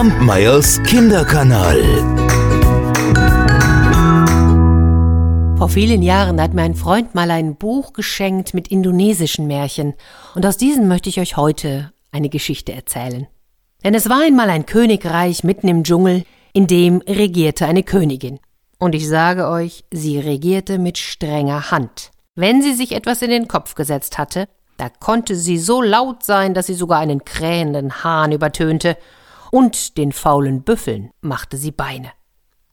Kampmeyers Kinderkanal. Vor vielen Jahren hat mir ein Freund mal ein Buch geschenkt mit indonesischen Märchen, und aus diesem möchte ich euch heute eine Geschichte erzählen. Denn es war einmal ein Königreich mitten im Dschungel, in dem regierte eine Königin. Und ich sage euch, sie regierte mit strenger Hand. Wenn sie sich etwas in den Kopf gesetzt hatte, da konnte sie so laut sein, dass sie sogar einen krähenden Hahn übertönte, und den faulen Büffeln machte sie Beine.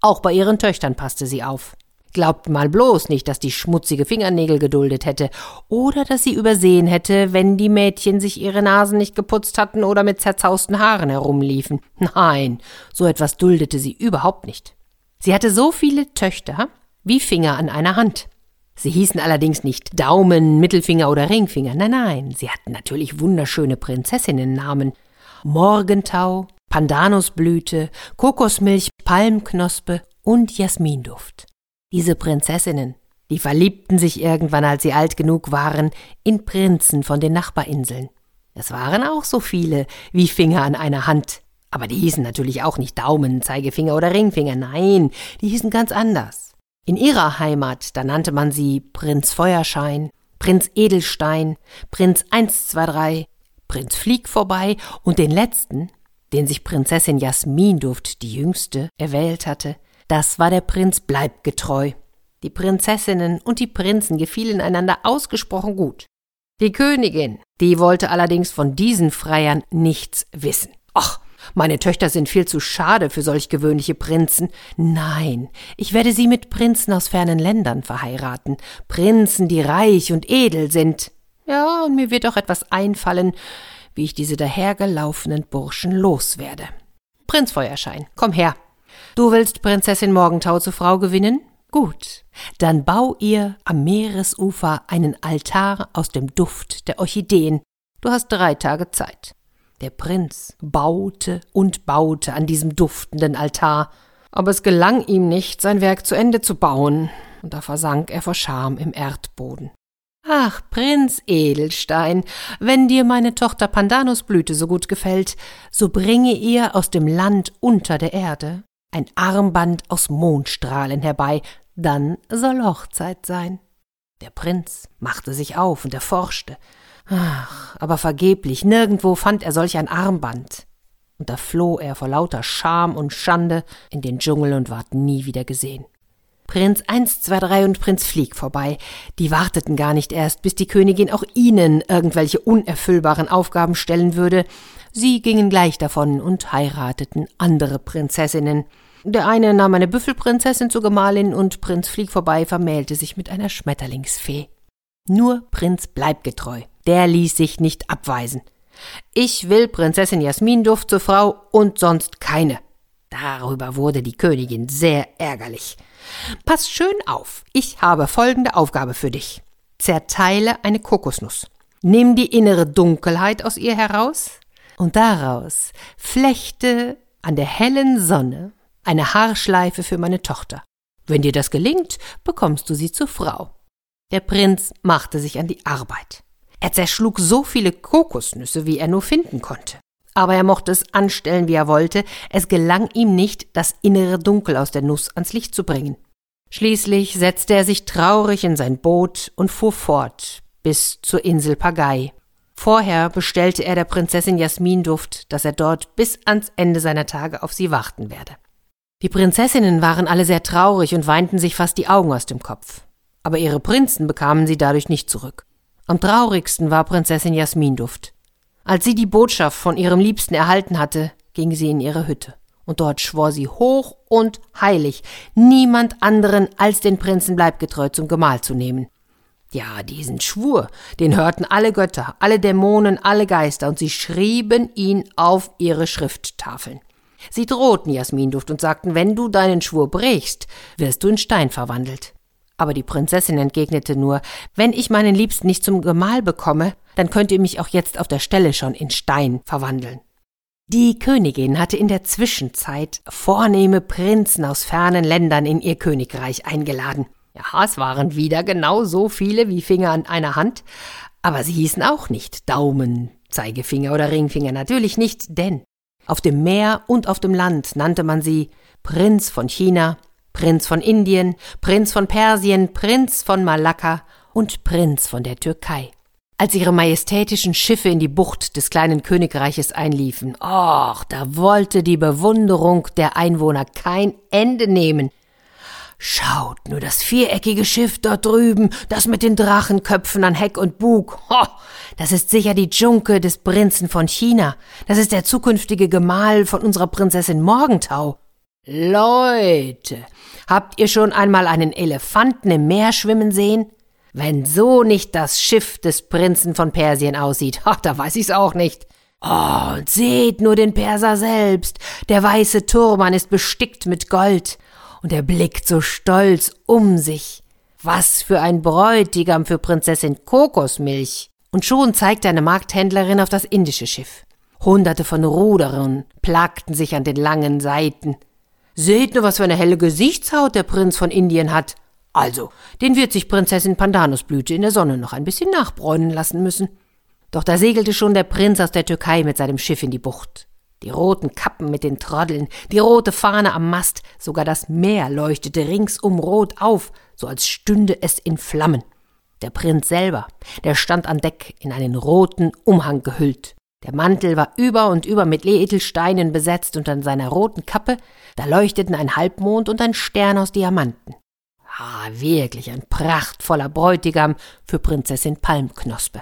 Auch bei ihren Töchtern passte sie auf. Glaubt mal bloß nicht, dass die schmutzige Fingernägel geduldet hätte oder dass sie übersehen hätte, wenn die Mädchen sich ihre Nasen nicht geputzt hatten oder mit zerzausten Haaren herumliefen. Nein, so etwas duldete sie überhaupt nicht. Sie hatte so viele Töchter wie Finger an einer Hand. Sie hießen allerdings nicht Daumen, Mittelfinger oder Ringfinger. Nein, nein, sie hatten natürlich wunderschöne Prinzessinnennamen. Morgentau, Pandanusblüte, Kokosmilch, Palmknospe und Jasminduft. Diese Prinzessinnen, die verliebten sich irgendwann, als sie alt genug waren, in Prinzen von den Nachbarinseln. Es waren auch so viele wie Finger an einer Hand. Aber die hießen natürlich auch nicht Daumen, Zeigefinger oder Ringfinger. Nein, die hießen ganz anders. In ihrer Heimat, da nannte man sie Prinz Feuerschein, Prinz Edelstein, Prinz 123, Prinz Flieg vorbei und den letzten, den sich Prinzessin Jasminduft, die jüngste, erwählt hatte, das war der Prinz Bleibgetreu. Die Prinzessinnen und die Prinzen gefielen einander ausgesprochen gut. Die Königin, die wollte allerdings von diesen Freiern nichts wissen. Ach, meine Töchter sind viel zu schade für solch gewöhnliche Prinzen. Nein, ich werde sie mit Prinzen aus fernen Ländern verheiraten. Prinzen, die reich und edel sind. Ja, und mir wird auch etwas einfallen, wie ich diese dahergelaufenen Burschen loswerde. Prinz Feuerschein, komm her. Du willst Prinzessin Morgentau zur Frau gewinnen? Gut, dann bau ihr am Meeresufer einen Altar aus dem Duft der Orchideen. Du hast drei Tage Zeit. Der Prinz baute und baute an diesem duftenden Altar, aber es gelang ihm nicht, sein Werk zu Ende zu bauen, und da versank er vor Scham im Erdboden. Ach, Prinz Edelstein, wenn dir meine Tochter Pandanusblüte so gut gefällt, so bringe ihr aus dem Land unter der Erde ein Armband aus Mondstrahlen herbei, dann soll Hochzeit sein. Der Prinz machte sich auf und erforschte, Ach, aber vergeblich, nirgendwo fand er solch ein Armband. Und da floh er vor lauter Scham und Schande in den Dschungel und ward nie wieder gesehen. Prinz eins, zwei, drei und Prinz Flieg vorbei. Die warteten gar nicht erst, bis die Königin auch ihnen irgendwelche unerfüllbaren Aufgaben stellen würde. Sie gingen gleich davon und heirateten andere Prinzessinnen. Der eine nahm eine Büffelprinzessin zur Gemahlin und Prinz Flieg vorbei vermählte sich mit einer Schmetterlingsfee. Nur Prinz Bleibgetreu der ließ sich nicht abweisen. Ich will Prinzessin Jasminduft zur Frau und sonst keine. Darüber wurde die Königin sehr ärgerlich. Pass schön auf, ich habe folgende Aufgabe für dich. Zerteile eine Kokosnuss. Nimm die innere Dunkelheit aus ihr heraus und daraus flechte an der hellen Sonne eine Haarschleife für meine Tochter. Wenn dir das gelingt, bekommst du sie zur Frau. Der Prinz machte sich an die Arbeit. Er zerschlug so viele Kokosnüsse, wie er nur finden konnte. Aber er mochte es anstellen, wie er wollte, es gelang ihm nicht, das innere Dunkel aus der Nuss ans Licht zu bringen. Schließlich setzte er sich traurig in sein Boot und fuhr fort bis zur Insel Pagai. Vorher bestellte er der Prinzessin Jasminduft, dass er dort bis ans Ende seiner Tage auf sie warten werde. Die Prinzessinnen waren alle sehr traurig und weinten sich fast die Augen aus dem Kopf. Aber ihre Prinzen bekamen sie dadurch nicht zurück. Am traurigsten war Prinzessin Jasminduft. Als sie die Botschaft von ihrem Liebsten erhalten hatte, ging sie in ihre Hütte. Und dort schwor sie hoch und heilig, niemand anderen als den Prinzen Bleibgetreu zum Gemahl zu nehmen. Ja, diesen Schwur, den hörten alle Götter, alle Dämonen, alle Geister, und sie schrieben ihn auf ihre Schrifttafeln. Sie drohten Jasminduft und sagten, wenn du deinen Schwur brichst, wirst du in Stein verwandelt. Aber die Prinzessin entgegnete nur, wenn ich meinen Liebsten nicht zum Gemahl bekomme, dann könnt ihr mich auch jetzt auf der Stelle schon in Stein verwandeln. Die Königin hatte in der Zwischenzeit vornehme Prinzen aus fernen Ländern in ihr Königreich eingeladen. Ja, es waren wieder genau so viele wie Finger an einer Hand, aber sie hießen auch nicht Daumen, Zeigefinger oder Ringfinger, natürlich nicht, denn Auf dem Meer und auf dem Land nannte man sie Prinz von China, Prinz von Indien, Prinz von Persien, Prinz von Malakka und Prinz von der Türkei. Als ihre majestätischen Schiffe in die Bucht des kleinen Königreiches einliefen, och, da wollte die Bewunderung der Einwohner kein Ende nehmen. Schaut nur das viereckige Schiff dort drüben, das mit den Drachenköpfen an Heck und Bug. Ho, das ist sicher die Dschunke des Prinzen von China. Das ist der zukünftige Gemahl von unserer Prinzessin Morgentau. Leute, habt ihr schon einmal einen Elefanten im Meer schwimmen sehen? Wenn so nicht das Schiff des Prinzen von Persien aussieht, ach, da weiß ich's auch nicht. Oh, und seht nur den Perser selbst. Der weiße Turban ist bestickt mit Gold und er blickt so stolz um sich. Was für ein Bräutigam für Prinzessin Kokosmilch. Und schon zeigte eine Markthändlerin auf das indische Schiff. Hunderte von Ruderern plagten sich an den langen Seiten. Seht nur, was für eine helle Gesichtshaut der Prinz von Indien hat. Also, den wird sich Prinzessin Pandanusblüte in der Sonne noch ein bisschen nachbräunen lassen müssen. Doch da segelte schon der Prinz aus der Türkei mit seinem Schiff in die Bucht. Die roten Kappen mit den Troddeln, die rote Fahne am Mast, sogar das Meer leuchtete ringsum rot auf, so als stünde es in Flammen. Der Prinz selber, der stand an Deck in einen roten Umhang gehüllt. Der Mantel war über und über mit Edelsteinen besetzt und an seiner roten Kappe, da leuchteten ein Halbmond und ein Stern aus Diamanten. Ah, wirklich ein prachtvoller Bräutigam für Prinzessin Palmknospe.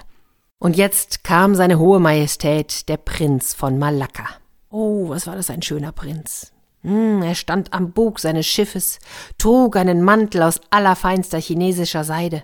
Und jetzt kam seine hohe Majestät, der Prinz von Malakka. Oh, was war das ein schöner Prinz. Hm, er stand am Bug seines Schiffes, trug einen Mantel aus allerfeinster chinesischer Seide.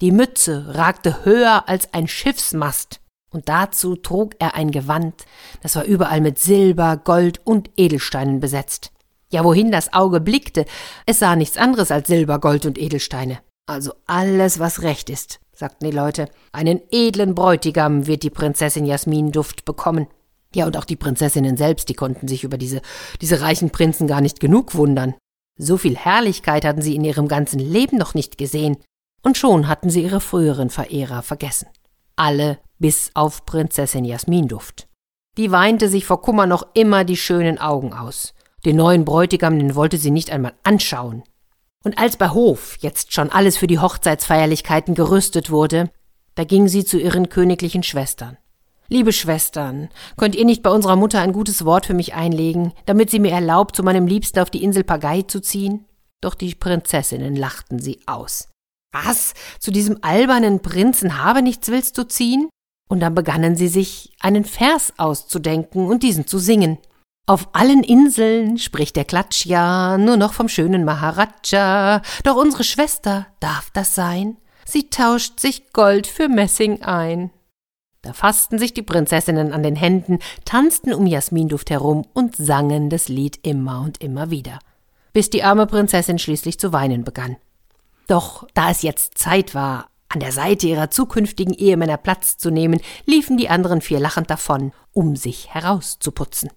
Die Mütze ragte höher als ein Schiffsmast, und dazu trug er ein Gewand, das war überall mit Silber, Gold und Edelsteinen besetzt. Ja, wohin das Auge blickte, es sah nichts anderes als Silber, Gold und Edelsteine. Also alles, was recht ist, sagten die Leute. Einen edlen Bräutigam wird die Prinzessin Jasmin Duft bekommen. Ja, und auch die Prinzessinnen selbst, die konnten sich über diese, diese reichen Prinzen gar nicht genug wundern. So viel Herrlichkeit hatten sie in ihrem ganzen Leben noch nicht gesehen. Und schon hatten sie ihre früheren Verehrer vergessen. Alle bis auf Prinzessin Jasminduft. Die weinte sich vor Kummer noch immer die schönen Augen aus. Den neuen Bräutigam, den wollte sie nicht einmal anschauen. Und als bei Hof jetzt schon alles für die Hochzeitsfeierlichkeiten gerüstet wurde, da ging sie zu ihren königlichen Schwestern. Liebe Schwestern, könnt ihr nicht bei unserer Mutter ein gutes Wort für mich einlegen, damit sie mir erlaubt, zu meinem Liebsten auf die Insel Pagai zu ziehen? Doch die Prinzessinnen lachten sie aus. Was? Zu diesem albernen Prinzen habe nichts willst du ziehen? Und dann begannen sie sich einen Vers auszudenken und diesen zu singen. Auf allen Inseln spricht der Klatsch ja nur noch vom schönen Maharaja, doch unsere Schwester darf das sein? Sie tauscht sich Gold für Messing ein. Da fassten sich die Prinzessinnen an den Händen, tanzten um Jasminduft herum und sangen das Lied immer und immer wieder, bis die arme Prinzessin schließlich zu weinen begann. Doch da es jetzt Zeit war, an der Seite ihrer zukünftigen Ehemänner Platz zu nehmen, liefen die anderen vier lachend davon, um sich herauszuputzen.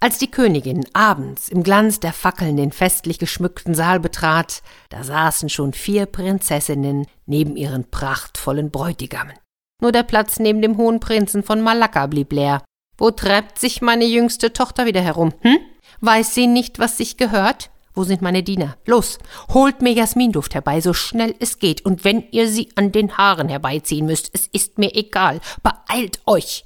Als die Königin abends im Glanz der Fackeln den festlich geschmückten Saal betrat, da saßen schon vier Prinzessinnen neben ihren prachtvollen Bräutigamen. Nur der Platz neben dem hohen Prinzen von Malakka blieb leer. Wo treibt sich meine jüngste Tochter wieder herum, hm? Weiß sie nicht, was sich gehört? Wo sind meine Diener? Los, holt mir Jasminduft herbei, so schnell es geht, und wenn ihr sie an den Haaren herbeiziehen müsst, es ist mir egal, beeilt euch!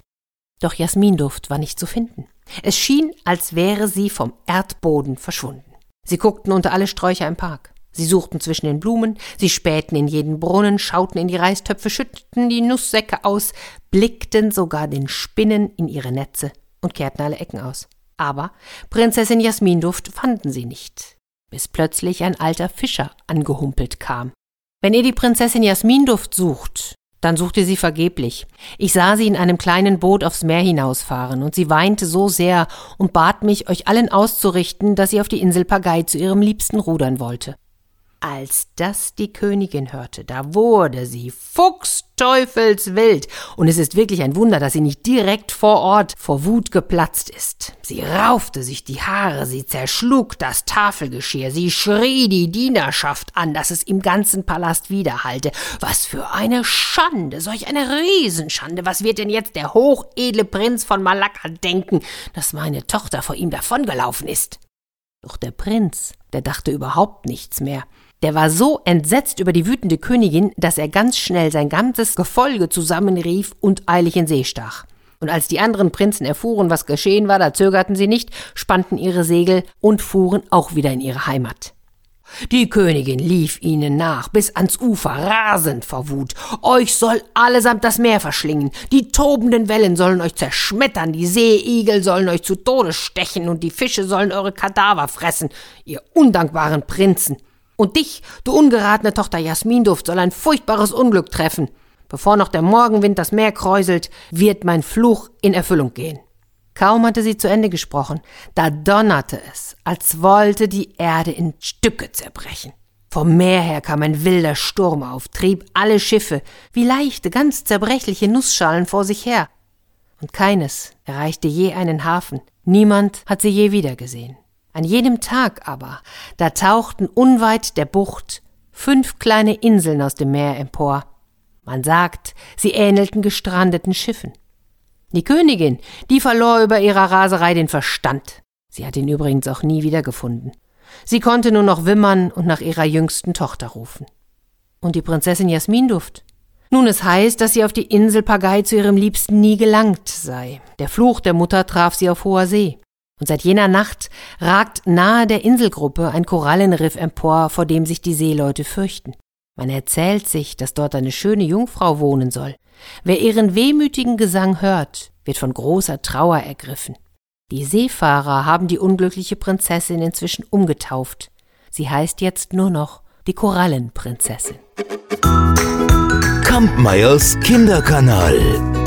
Doch Jasminduft war nicht zu finden. Es schien, als wäre sie vom Erdboden verschwunden. Sie guckten unter alle Sträucher im Park. Sie suchten zwischen den Blumen, sie spähten in jeden Brunnen, schauten in die Reistöpfe, schütteten die Nusssäcke aus, blickten sogar den Spinnen in ihre Netze und kehrten alle Ecken aus. Aber Prinzessin Jasminduft fanden sie nicht, bis plötzlich ein alter Fischer angehumpelt kam. Wenn ihr die Prinzessin Jasminduft sucht, dann sucht ihr sie vergeblich. Ich sah sie in einem kleinen Boot aufs Meer hinausfahren, und sie weinte so sehr und bat mich, euch allen auszurichten, dass sie auf die Insel Pagai zu ihrem Liebsten rudern wollte. Als das die Königin hörte, da wurde sie fuchsteufelswild, und es ist wirklich ein Wunder, dass sie nicht direkt vor Ort vor Wut geplatzt ist. Sie raufte sich die Haare, sie zerschlug das Tafelgeschirr, sie schrie die Dienerschaft an, dass es im ganzen Palast widerhallte. Was für eine Schande, solch eine Riesenschande, was wird denn jetzt der hochedle Prinz von Malakka denken, dass meine Tochter vor ihm davongelaufen ist? Doch der Prinz, der dachte überhaupt nichts mehr. Der war so entsetzt über die wütende Königin, dass er ganz schnell sein ganzes Gefolge zusammenrief und eilig in See stach. Und als die anderen Prinzen erfuhren, was geschehen war, da zögerten sie nicht, spannten ihre Segel und fuhren auch wieder in ihre Heimat. Die Königin lief ihnen nach, bis ans Ufer, rasend vor Wut. Euch soll allesamt das Meer verschlingen, die tobenden Wellen sollen euch zerschmettern, die Seeigel sollen euch zu Tode stechen und die Fische sollen eure Kadaver fressen, ihr undankbaren Prinzen. Und dich, du ungeratene Tochter Jasminduft, soll ein furchtbares Unglück treffen. Bevor noch der Morgenwind das Meer kräuselt, wird mein Fluch in Erfüllung gehen. Kaum hatte sie zu Ende gesprochen, da donnerte es, als wollte die Erde in Stücke zerbrechen. Vom Meer her kam ein wilder Sturm auf, trieb alle Schiffe wie leichte, ganz zerbrechliche Nussschalen vor sich her. Und keines erreichte je einen Hafen, niemand hat sie je wiedergesehen. An jenem Tag aber, da tauchten unweit der Bucht fünf kleine Inseln aus dem Meer empor. Man sagt, sie ähnelten gestrandeten Schiffen. Die Königin, die verlor über ihrer Raserei den Verstand. Sie hat ihn übrigens auch nie wiedergefunden. Sie konnte nur noch wimmern und nach ihrer jüngsten Tochter rufen. Und die Prinzessin Jasminduft? Nun, es heißt, dass sie auf die Insel Pagai zu ihrem Liebsten nie gelangt sei. Der Fluch der Mutter traf sie auf hoher See. Und seit jener Nacht ragt nahe der Inselgruppe ein Korallenriff empor, vor dem sich die Seeleute fürchten. Man erzählt sich, dass dort eine schöne Jungfrau wohnen soll. Wer ihren wehmütigen Gesang hört, wird von großer Trauer ergriffen. Die Seefahrer haben die unglückliche Prinzessin inzwischen umgetauft. Sie heißt jetzt nur noch die Korallenprinzessin. Kampmeyers Kinderkanal.